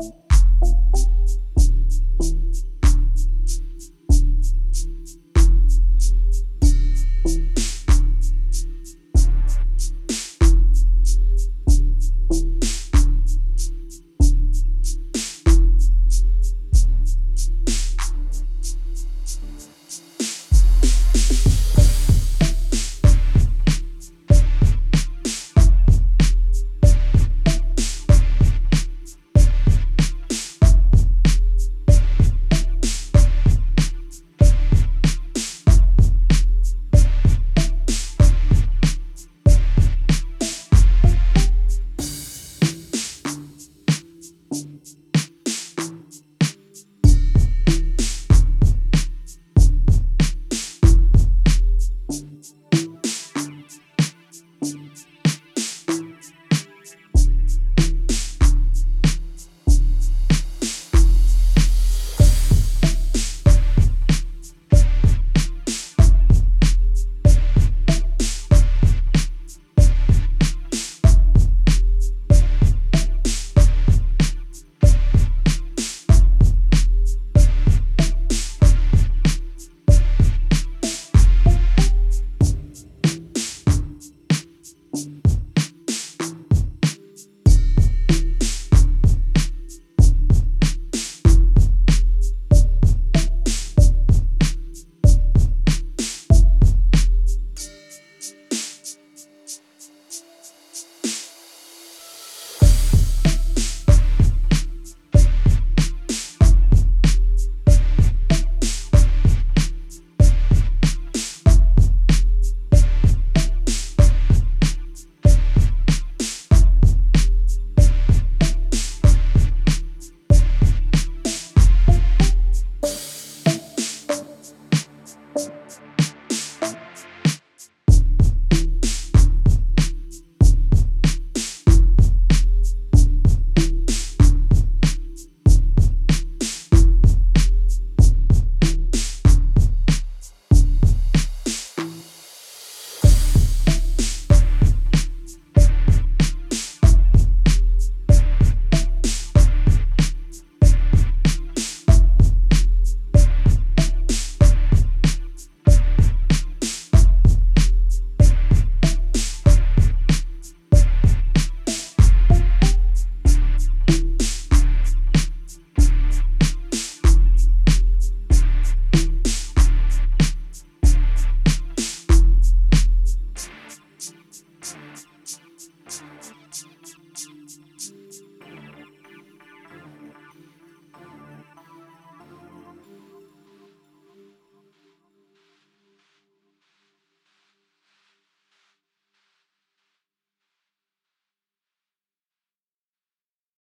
you